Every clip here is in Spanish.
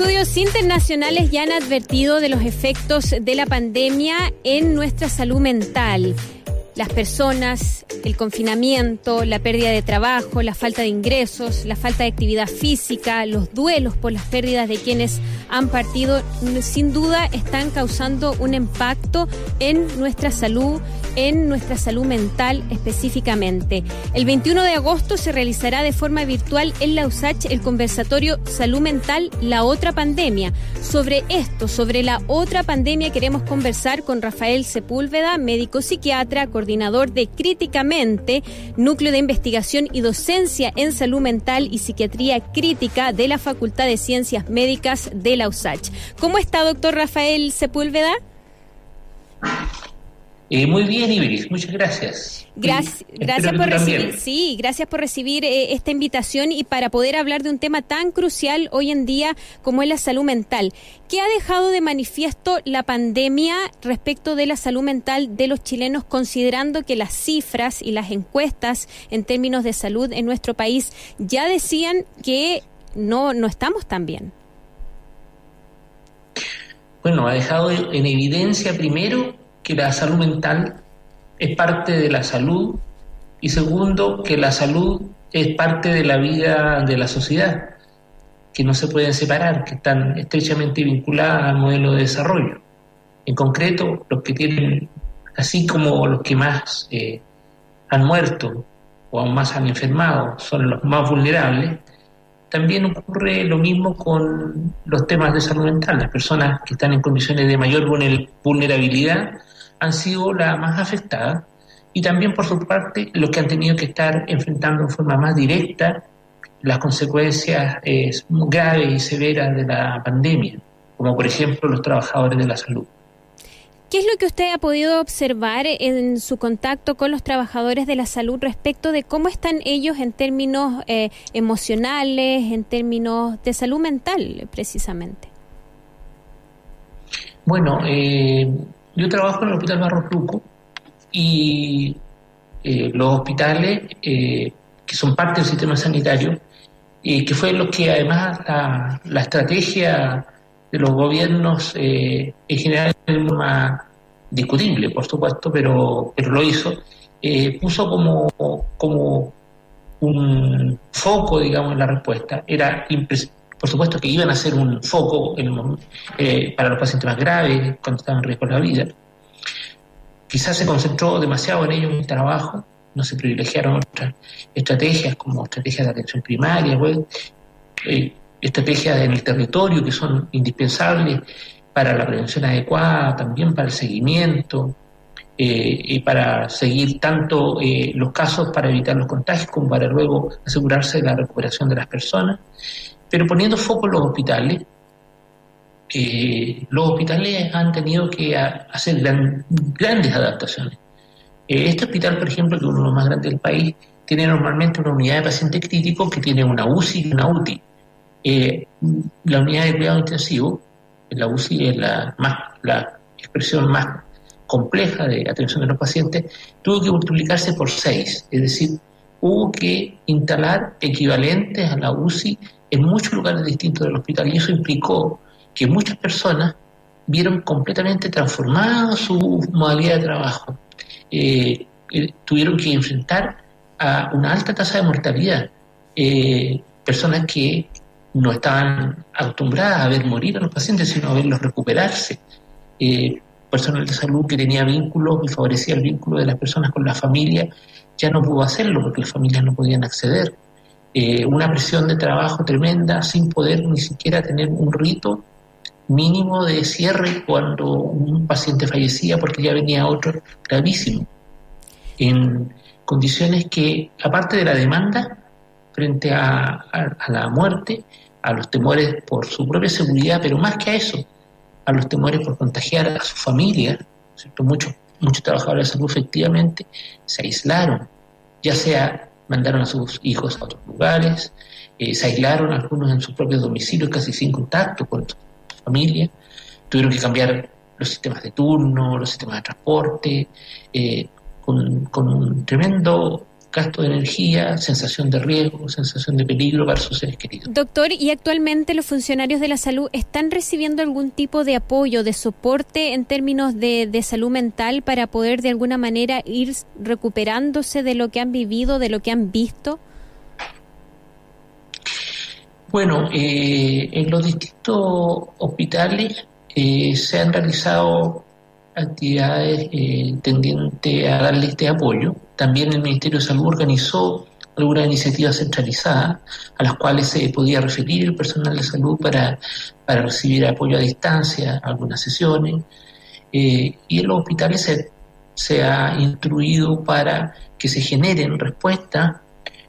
Estudios internacionales ya han advertido de los efectos de la pandemia en nuestra salud mental. Las personas, el confinamiento, la pérdida de trabajo, la falta de ingresos, la falta de actividad física, los duelos por las pérdidas de quienes han partido, sin duda están causando un impacto en nuestra salud, en nuestra salud mental específicamente. El 21 de agosto se realizará de forma virtual en la USACH el conversatorio Salud Mental, la otra pandemia. Sobre esto, sobre la otra pandemia, queremos conversar con Rafael Sepúlveda, médico psiquiatra, coordinador de Críticamente, Núcleo de Investigación y Docencia en Salud Mental y Psiquiatría Crítica de la Facultad de Ciencias Médicas de la USACH. ¿Cómo está, doctor Rafael Sepúlveda? Eh, muy bien, Ibris, muchas gracias. Gracias, gracias por recibir, sí, gracias por recibir eh, esta invitación y para poder hablar de un tema tan crucial hoy en día como es la salud mental. ¿Qué ha dejado de manifiesto la pandemia respecto de la salud mental de los chilenos, considerando que las cifras y las encuestas en términos de salud en nuestro país ya decían que no, no estamos tan bien? Bueno, ha dejado en evidencia primero que la salud mental es parte de la salud y segundo, que la salud es parte de la vida de la sociedad, que no se pueden separar, que están estrechamente vinculadas al modelo de desarrollo. En concreto, los que tienen, así como los que más eh, han muerto o aún más han enfermado, son los más vulnerables, también ocurre lo mismo con los temas de salud mental. Las personas que están en condiciones de mayor vulnerabilidad han sido las más afectadas y también por su parte los que han tenido que estar enfrentando en forma más directa las consecuencias eh, graves y severas de la pandemia, como por ejemplo los trabajadores de la salud. ¿Qué es lo que usted ha podido observar en su contacto con los trabajadores de la salud respecto de cómo están ellos en términos eh, emocionales, en términos de salud mental, precisamente? Bueno, eh, yo trabajo en el Hospital Barros Luco y eh, los hospitales que son parte del sistema sanitario, que fue lo que además la, la estrategia de los gobiernos eh, en general más discutible, por supuesto, pero, pero lo hizo, eh, puso como, como un foco, digamos, en la respuesta. Era por supuesto que iban a ser un foco eh, para los pacientes más graves, cuando estaban en riesgo de la vida. Quizás se concentró demasiado en ellos en el trabajo, no se privilegiaron otras estrategias como estrategias de atención primaria, eh, estrategias en el territorio que son indispensables para la prevención adecuada, también para el seguimiento, eh, y para seguir tanto eh, los casos para evitar los contagios como para luego asegurarse de la recuperación de las personas. Pero poniendo foco en los hospitales, eh, los hospitales han tenido que hacer grandes adaptaciones. este hospital, por ejemplo, que es uno de los más grandes del país, tiene normalmente una unidad de pacientes críticos que tiene una UCI y una UTI. Eh, la unidad de cuidado intensivo, la UCI es la, más, la expresión más compleja de atención de los pacientes, tuvo que multiplicarse por seis, es decir, hubo que instalar equivalentes a la UCI en muchos lugares distintos del hospital y eso implicó que muchas personas vieron completamente transformada su modalidad de trabajo, eh, eh, tuvieron que enfrentar a una alta tasa de mortalidad, personas que no estaban acostumbradas a ver morir a los pacientes, sino a verlos recuperarse. Eh, personal de salud que tenía vínculos y favorecía el vínculo de las personas con la familia, ya no pudo hacerlo porque las familias no podían acceder. Eh, una presión de trabajo tremenda sin poder ni siquiera tener un rito mínimo de cierre cuando un paciente fallecía porque ya venía otro gravísimo. En condiciones que, aparte de la demanda, frente a, la muerte, a los temores por su propia seguridad, pero más que a eso, a los temores por contagiar a su familia. Muchos, muchos trabajadores de salud efectivamente se aislaron, ya sea mandaron a sus hijos a otros lugares, eh, se aislaron algunos en sus propios domicilios casi sin contacto con su familia, tuvieron que cambiar los sistemas de turno, los sistemas de transporte, eh, con, con, un tremendo gasto de energía, sensación de riesgo, sensación de peligro para sus seres queridos. Doctor, ¿y actualmente los funcionarios de la salud están recibiendo algún tipo de apoyo, de soporte en términos de, de salud mental para poder de alguna manera ir recuperándose de lo que han vivido, de lo que han visto? Bueno, eh, en los distintos hospitales eh, se han realizado actividades eh, tendientes a darle este apoyo. También el Ministerio de Salud organizó algunas iniciativas centralizadas a las cuales se podía referir el personal de salud para, para recibir apoyo a distancia, algunas sesiones. y en los hospitales se, se ha instruido para que se generen respuestas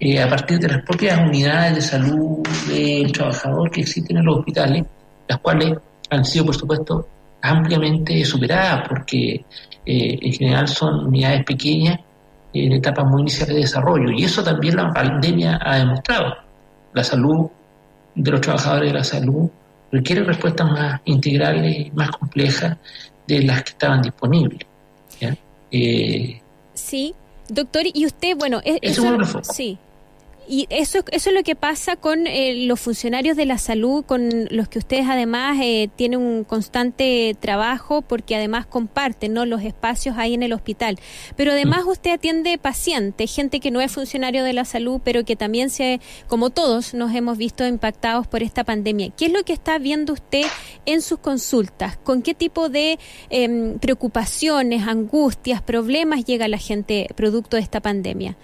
eh, a partir de las propias unidades de salud del trabajador que existen en los hospitales, las cuales han sido, por supuesto, ampliamente superadas, porque eh, en general son unidades pequeñas en etapas muy iniciales de desarrollo. Y eso también la pandemia ha demostrado. La salud de los trabajadores de la salud requiere respuestas más integrales, más complejas de las que estaban disponibles. Eh, sí, doctor, y usted, bueno, es, eso, sí. Y eso, eso es lo que pasa con eh, los funcionarios de la salud, con los que ustedes además eh, tienen un constante trabajo porque además comparten ¿no? los espacios ahí en el hospital. Pero además mm. usted atiende pacientes, gente que no es funcionario de la salud, pero que también se, como todos, nos hemos visto impactados por esta pandemia. ¿Qué es lo que está viendo usted en sus consultas? ¿Con qué tipo de em, preocupaciones, angustias, problemas llega la gente producto de esta pandemia?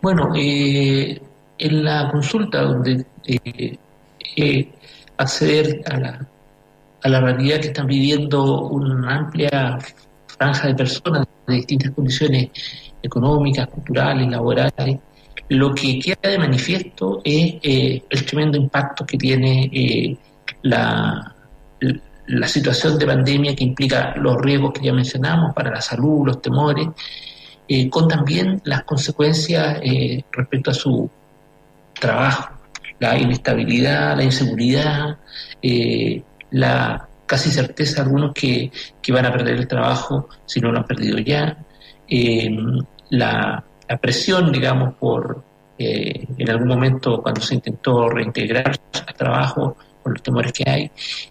Bueno, eh, en la consulta donde eh, eh, acceder a la, a la realidad que están viviendo una amplia franja de personas de distintas condiciones económicas, culturales, laborales, lo que queda de manifiesto es el tremendo impacto que tiene la, la situación de pandemia que implica los riesgos que ya mencionamos para la salud, los temores, eh, con también las consecuencias eh, respecto a su trabajo, la inestabilidad, la inseguridad, eh, la casi certeza algunos que, van a perder el trabajo si no lo han perdido ya, la, la, presión, digamos, por en algún momento cuando se intentó reintegrar al trabajo, los temores que hay.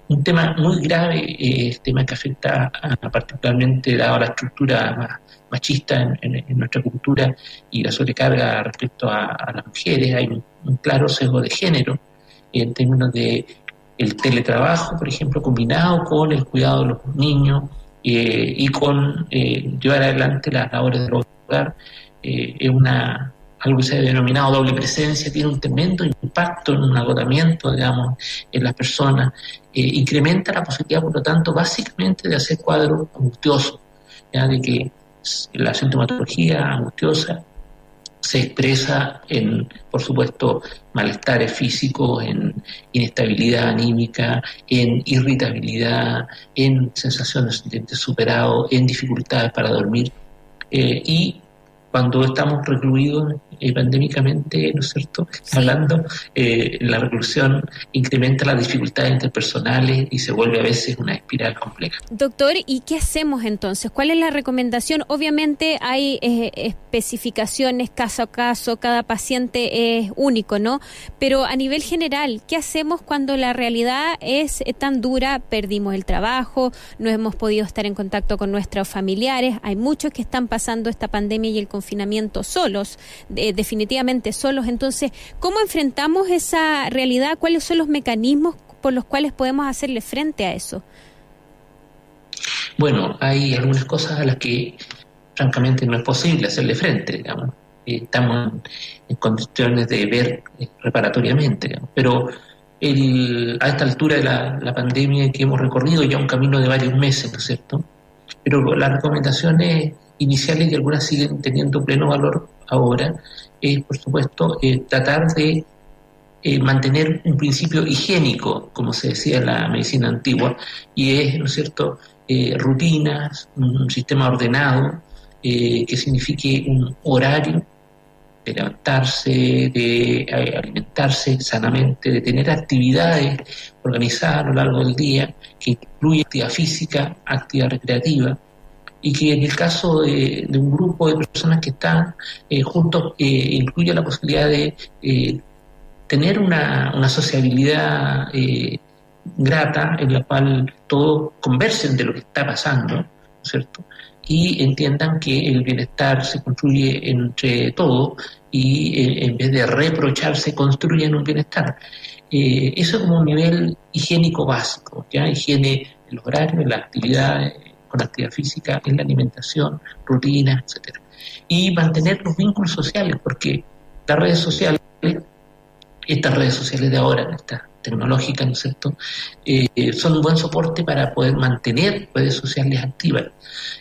Un tema muy grave, eh, tema que afecta particularmente dado la estructura machista en, nuestra cultura y la sobrecarga respecto a, las mujeres. Hay un, claro sesgo de género en términos de el teletrabajo, por ejemplo, combinado con el cuidado de los niños eh, y con eh, llevar adelante las labores del hogar, es una algo que se ha denominado doble presencia, tiene un tremendo impacto en un agotamiento, digamos, en las personas, eh, incrementa la posibilidad, por lo tanto, básicamente de hacer cuadros angustiosos, ¿ya? de que la sintomatología angustiosa se expresa en, por supuesto, malestares físicos, en inestabilidad anímica, en irritabilidad, en sensaciones de superado, en dificultades para dormir eh, y cuando estamos recluidos eh, pandémicamente, ¿no es cierto? Hablando, eh, la reclusión incrementa las dificultades interpersonales y se vuelve a veces una espiral compleja. Doctor, ¿y qué hacemos entonces? ¿Cuál es la recomendación? Obviamente hay eh, especificaciones caso a caso, cada paciente es único, ¿no? Pero a nivel general, ¿qué hacemos cuando la realidad es tan dura? Perdimos el trabajo, no hemos podido estar en contacto con nuestros familiares, hay muchos que están pasando esta pandemia y el confinamiento solos, definitivamente solos. Entonces, ¿cómo enfrentamos esa realidad? ¿Cuáles son los mecanismos por los cuales podemos hacerle frente a eso? Bueno, hay algunas cosas a las que francamente no es posible hacerle frente, digamos. Eh, estamos en, condiciones de ver eh, reparatoriamente, pero el, a esta altura de la, la, pandemia que hemos recorrido ya un camino de varios meses, ¿no es cierto? Pero las recomendaciones iniciales y algunas siguen teniendo pleno valor ahora, es por supuesto eh, tratar de eh, mantener un principio higiénico, como se decía en la medicina antigua, y es, ¿no es cierto?, eh, rutinas, un sistema ordenado, que signifique un horario de levantarse, de alimentarse sanamente, de tener actividades organizadas a lo largo del día, que incluye actividad física, actividad recreativa, y que en el caso de, un grupo de personas que están eh, juntos eh, incluye la posibilidad de eh, tener una, sociabilidad grata en la cual todos conversen de lo que está pasando, ¿no es cierto? Y entiendan que el bienestar se construye entre todos y en vez de reprocharse construyen un bienestar. eso como un nivel higiénico básico, ¿ya? higiene en los horarios, en las actividades, con actividad física, en la alimentación, rutinas, etcétera. Y mantener los vínculos sociales, porque las redes sociales, estas redes sociales de ahora, estas tecnológicas, ¿no es cierto?, eh, son un buen soporte para poder mantener redes sociales activas.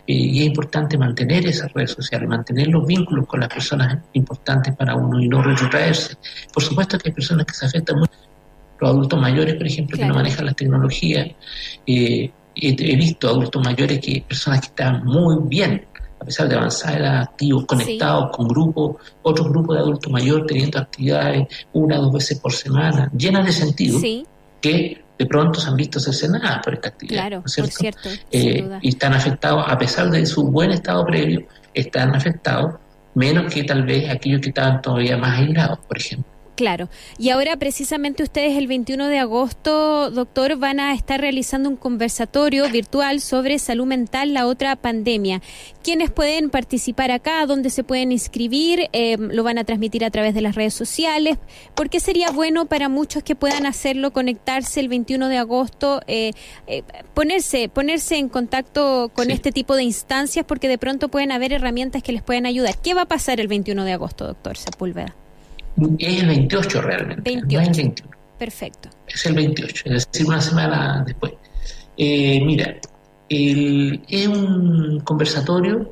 Eh, y es importante mantener esas redes sociales, mantener los vínculos con las personas importantes para uno y no retrotraerse. Por supuesto que hay personas que se afectan mucho, los adultos mayores, por ejemplo, que no manejan las tecnologías, eh, he, visto adultos mayores que personas que están muy bien, a pesar de avanzar activos, conectados con grupos, otros grupos de adultos mayores teniendo actividades una o dos veces por semana, llenas de sentido, que de pronto se han visto cercenadas por esta actividad. Claro, por cierto. Eh, y están afectados, a pesar de su buen estado previo, están afectados menos que tal vez aquellos que estaban todavía más aislados, por ejemplo. Claro. Y ahora precisamente ustedes el 21 de agosto, doctor, van a estar realizando un conversatorio virtual sobre salud mental, la otra pandemia. ¿Quiénes pueden participar acá? ¿Dónde se pueden inscribir? Eh, ¿Lo van a transmitir a través de las redes sociales? ¿Por qué sería bueno para muchos que puedan hacerlo, conectarse el 21 de agosto, eh, eh, ponerse, ponerse en contacto con este tipo de instancias? Porque de pronto pueden haber herramientas que les puedan ayudar. ¿Qué va a pasar el 21 de agosto, doctor Sepúlveda? Es el 28 realmente. 28. Perfecto. Es el 28, es decir, una semana después. Eh, mira, es un conversatorio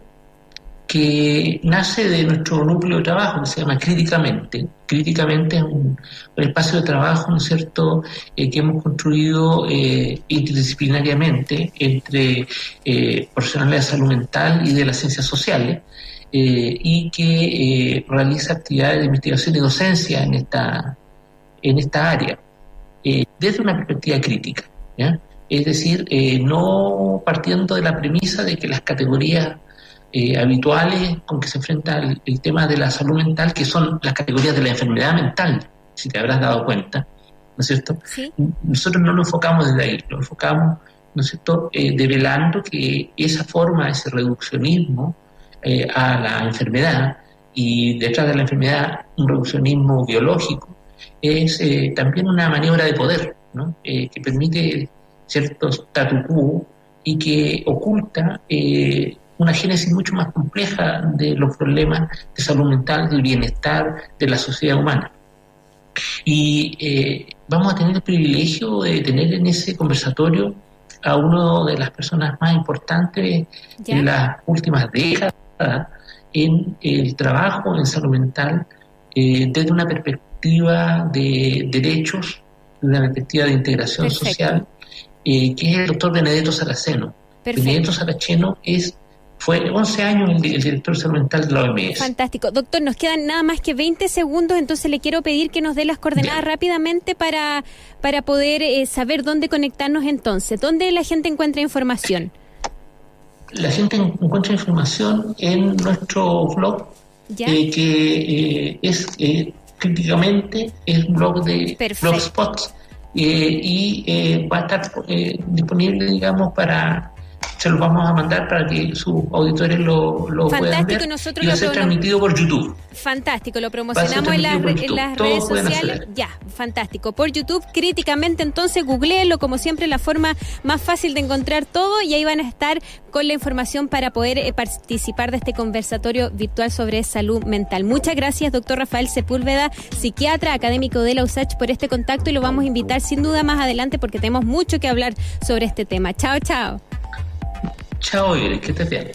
que nace de nuestro núcleo de trabajo, que se llama Críticamente. Críticamente es un, espacio de trabajo, ¿no es cierto?, eh, que hemos construido eh, interdisciplinariamente entre profesionales de salud mental y de las ciencias sociales, eh, y que eh, realiza actividades de investigación y docencia en esta, en esta área, eh, desde una perspectiva crítica. Es decir, no partiendo de la premisa de que las categorías habituales con que se enfrenta el, tema de la salud mental, que son las categorías de la enfermedad mental, si te habrás dado cuenta, ¿no es cierto? Nosotros no lo enfocamos desde ahí, lo enfocamos, ¿no es cierto?, develando que esa forma, ese reduccionismo, eh, a la enfermedad y detrás de la enfermedad un reduccionismo biológico, es eh, también una maniobra de poder ¿no? Eh, que permite cierto statu quo y que oculta una génesis mucho más compleja de los problemas de salud mental, del bienestar de la sociedad humana. Y vamos a tener el privilegio de tener en ese conversatorio a una de las personas más importantes de las últimas décadas en el trabajo en salud mental eh, desde una perspectiva de derechos, de una perspectiva de integración social, eh, que es el doctor Benedetto Saraceno. Benedetto Saraceno es fue 11 años el, director salud mental de la OMS. Fantástico. Doctor, nos quedan nada más que 20 segundos, entonces le quiero pedir que nos dé las coordenadas rápidamente para, para poder eh, saber dónde conectarnos entonces. ¿Dónde la gente encuentra información? la gente encuentra información en nuestro blog, eh, que eh, es eh, críticamente el blog de Blogspot y va a estar disponible, digamos, para se lo vamos a mandar para que sus auditores lo, lo puedan ver. Nosotros y va a ser transmitido por YouTube. Fantástico, lo promocionamos en, las redes sociales. Ya, fantástico. Por YouTube, críticamente, entonces, googleenlo, como siempre, la forma más fácil de encontrar todo y ahí van a estar con la información para poder eh, participar de este conversatorio virtual sobre salud mental. Muchas gracias, doctor Rafael Sepúlveda, psiquiatra académico de la USACH, por este contacto y lo vamos a invitar sin duda más adelante porque tenemos mucho que hablar sobre este tema. Chao, chao. Chao, Iris, que te bien.